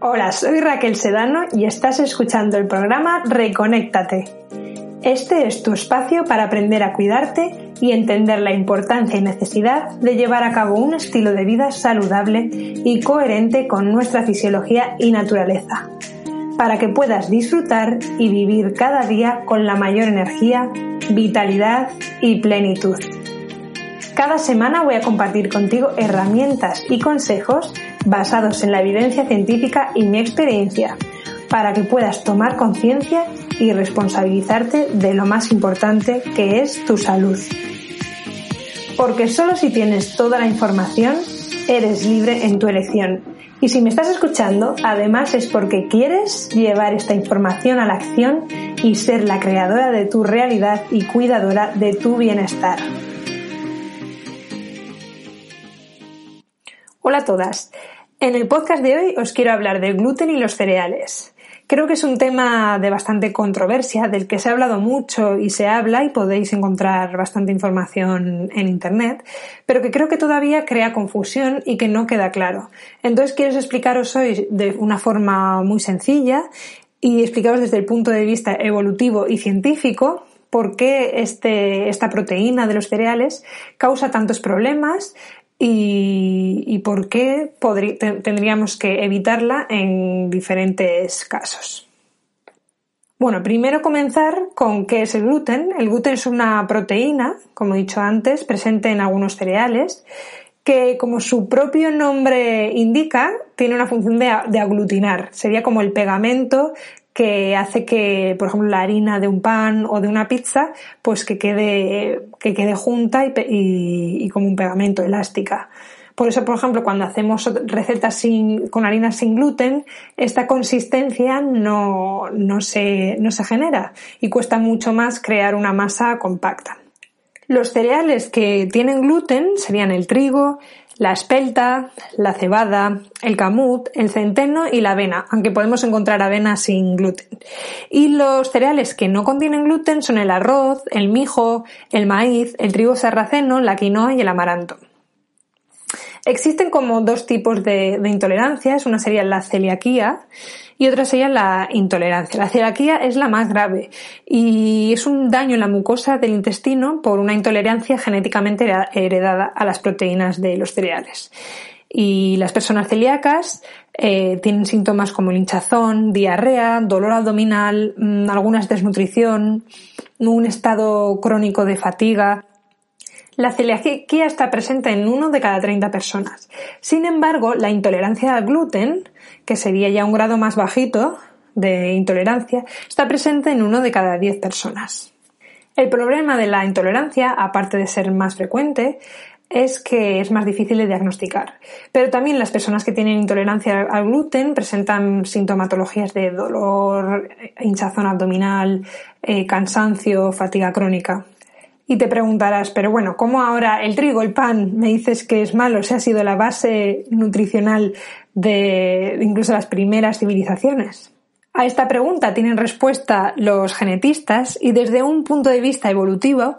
Hola, soy Raquel Sedano y estás escuchando el programa Reconéctate. Este es tu espacio para aprender a cuidarte y entender la importancia y necesidad de llevar a cabo un estilo de vida saludable y coherente con nuestra fisiología y naturaleza, para que puedas disfrutar y vivir cada día con la mayor energía, vitalidad y plenitud. Cada semana voy a compartir contigo herramientas y consejos basados en la evidencia científica y mi experiencia para que puedas tomar conciencia y responsabilizarte de lo más importante que es tu salud. Porque solo si tienes toda la información, eres libre en tu elección. Y si me estás escuchando, además es porque quieres llevar esta información a la acción y ser la creadora de tu realidad y cuidadora de tu bienestar. Hola a todas. En el podcast de hoy os quiero hablar del gluten y los cereales. Creo que es un tema de bastante controversia, del que se ha hablado mucho y se habla y podéis encontrar bastante información en Internet, pero que creo que todavía crea confusión y que no queda claro. Entonces quiero explicaros hoy de una forma muy sencilla y explicaros desde el punto de vista evolutivo y científico por qué este, esta proteína de los cereales causa tantos problemas y, por qué tendríamos que evitarla en diferentes casos. Bueno, primero comenzar con qué es el gluten. El gluten es una proteína, como he dicho antes, presente en algunos cereales, que como su propio nombre indica, tiene una función de, aglutinar. Sería como el pegamento que hace que, por ejemplo, la harina de un pan o de una pizza, pues que quede, que quede junta y, como un pegamento elástica. Por eso, por ejemplo, cuando hacemos recetas sin, con harina sin gluten, esta consistencia no, no, se, no se genera y cuesta mucho más crear una masa compacta. Los cereales que tienen gluten serían el trigo, la espelta, la cebada, el camut, el centeno y la avena, aunque podemos encontrar avena sin gluten. Y los cereales que no contienen gluten son el arroz, el mijo, el maíz, el trigo sarraceno, la quinoa y el amaranto. Existen como dos tipos de, intolerancias, una sería la celiaquía y otra sería la intolerancia. La celiaquía es la más grave y es un daño en la mucosa del intestino por una intolerancia genéticamente heredada a las proteínas de los cereales. Y las personas celíacas eh, tienen síntomas como hinchazón, diarrea, dolor abdominal, mm, algunas desnutrición, un estado crónico de fatiga, la celiaquía está presente en uno de cada 30 personas. Sin embargo, la intolerancia al gluten, que sería ya un grado más bajito de intolerancia, está presente en uno de cada 10 personas. El problema de la intolerancia, aparte de ser más frecuente, es que es más difícil de diagnosticar. Pero también las personas que tienen intolerancia al gluten presentan sintomatologías de dolor, hinchazón abdominal, eh, cansancio, fatiga crónica. Y te preguntarás, pero bueno, ¿cómo ahora el trigo, el pan, me dices que es malo? Si ha sido la base nutricional de incluso las primeras civilizaciones. A esta pregunta tienen respuesta los genetistas y desde un punto de vista evolutivo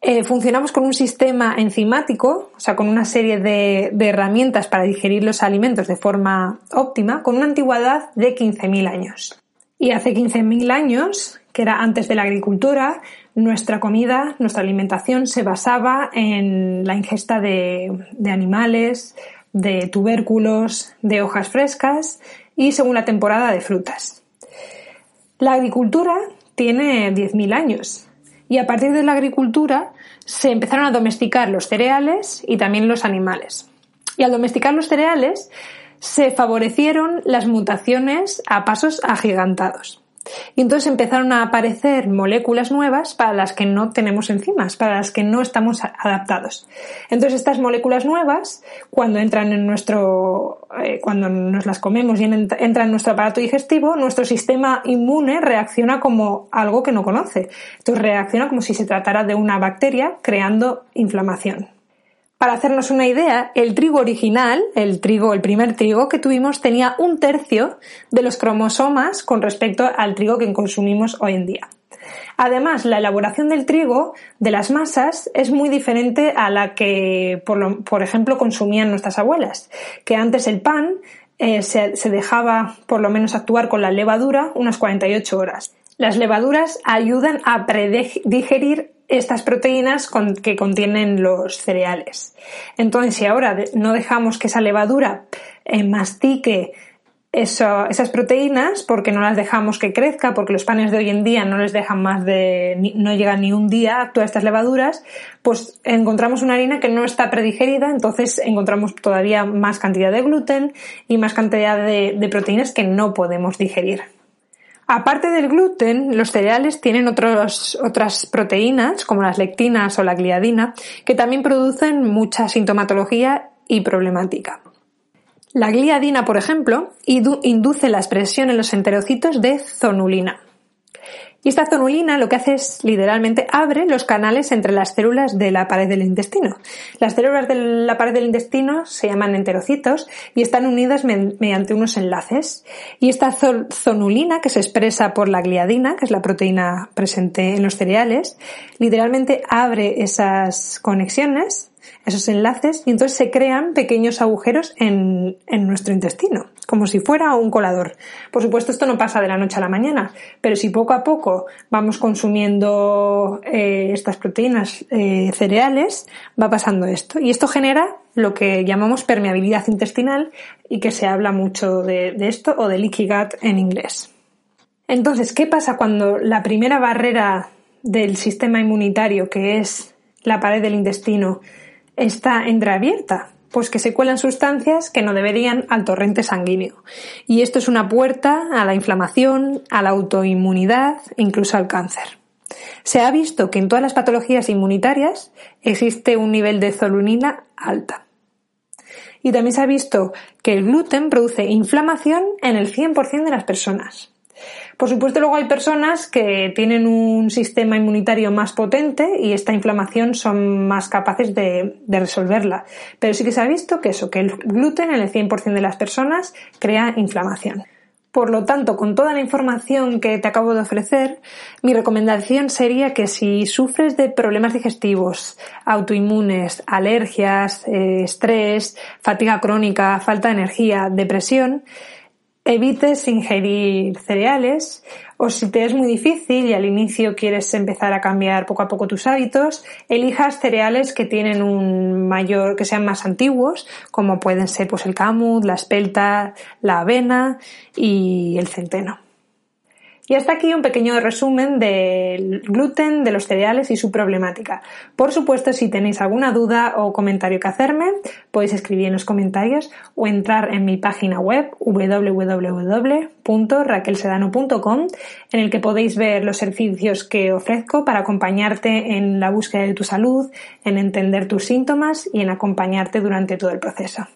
eh, funcionamos con un sistema enzimático, o sea, con una serie de, de herramientas para digerir los alimentos de forma óptima, con una antigüedad de 15.000 años. Y hace 15.000 años, que era antes de la agricultura, nuestra comida, nuestra alimentación se basaba en la ingesta de, animales, de tubérculos, de hojas frescas y según la temporada de frutas. La agricultura tiene 10.000 años y a partir de la agricultura se empezaron a domesticar los cereales y también los animales. Y al domesticar los cereales se favorecieron las mutaciones a pasos agigantados. Y entonces empezaron a aparecer moléculas nuevas para las que no tenemos enzimas, para las que no estamos adaptados. Entonces estas moléculas nuevas, cuando entran en nuestro, eh, cuando nos las comemos y entran en nuestro aparato digestivo, nuestro sistema inmune reacciona como algo que no conoce. Entonces reacciona como si se tratara de una bacteria creando inflamación. Para hacernos una idea, el trigo original, el trigo, el primer trigo que tuvimos, tenía un tercio de los cromosomas con respecto al trigo que consumimos hoy en día. Además, la elaboración del trigo, de las masas, es muy diferente a la que, por, ejemplo, consumían nuestras abuelas, que antes el pan eh, se, dejaba por lo menos actuar con la levadura unas 48 horas. Las levaduras ayudan a predigerir estas proteínas que contienen los cereales. Entonces, si ahora no dejamos que esa levadura eh, mastique esas proteínas porque no las dejamos que crezca, porque los panes de hoy en día no les dejan más de, no llegan ni un día a todas estas levaduras, pues encontramos una harina que no está predigerida, entonces encontramos todavía más cantidad de gluten y más cantidad de proteínas que no podemos digerir. Aparte del gluten, los cereales tienen otras proteínas, como las lectinas o la gliadina, que también producen mucha sintomatología y problemática. La gliadina, por ejemplo, induce la expresión en los enterocitos de zonulina. Y esta zonulina lo que hace es literalmente abre los canales entre las células de la pared del intestino. Las células de la pared del intestino se llaman enterocitos y están unidas mediante unos enlaces. Y esta zonulina, que se expresa por la gliadina, que es la proteína presente en los cereales, literalmente abre esas conexiones esos enlaces y entonces se crean pequeños agujeros en, nuestro intestino, como si fuera un colador. Por supuesto, esto no pasa de la noche a la mañana, pero si poco a poco vamos consumiendo eh, estas proteínas eh, cereales, va pasando esto. Y esto genera lo que llamamos permeabilidad intestinal y que se habla mucho de, de esto o de leaky gut en inglés. Entonces, ¿qué pasa cuando la primera barrera del sistema inmunitario, que es la pared del intestino, está entreabierta, pues que se cuelan sustancias que no deberían al torrente sanguíneo. Y esto es una puerta a la inflamación, a la autoinmunidad, incluso al cáncer. Se ha visto que en todas las patologías inmunitarias existe un nivel de zolunina alta. Y también se ha visto que el gluten produce inflamación en el 100% de las personas. Por supuesto, luego hay personas que tienen un sistema inmunitario más potente y esta inflamación son más capaces de, resolverla. Pero sí que se ha visto que eso, que el gluten en el 100% de las personas crea inflamación. Por lo tanto, con toda la información que te acabo de ofrecer, mi recomendación sería que si sufres de problemas digestivos, autoinmunes, alergias, eh, estrés, fatiga crónica, falta de energía, depresión, evites ingerir cereales o si te es muy difícil y al inicio quieres empezar a cambiar poco a poco tus hábitos, elijas cereales que tienen un mayor, que sean más antiguos, como pueden ser pues el camut, la espelta, la avena y el centeno. Y hasta aquí un pequeño resumen del gluten, de los cereales y su problemática. Por supuesto, si tenéis alguna duda o comentario que hacerme, podéis escribir en los comentarios o entrar en mi página web www.raquelsedano.com en el que podéis ver los servicios que ofrezco para acompañarte en la búsqueda de tu salud, en entender tus síntomas y en acompañarte durante todo el proceso.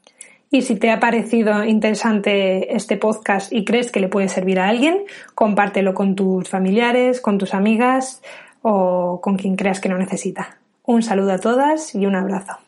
Y si te ha parecido interesante este podcast y crees que le puede servir a alguien, compártelo con tus familiares, con tus amigas o con quien creas que lo necesita. Un saludo a todas y un abrazo.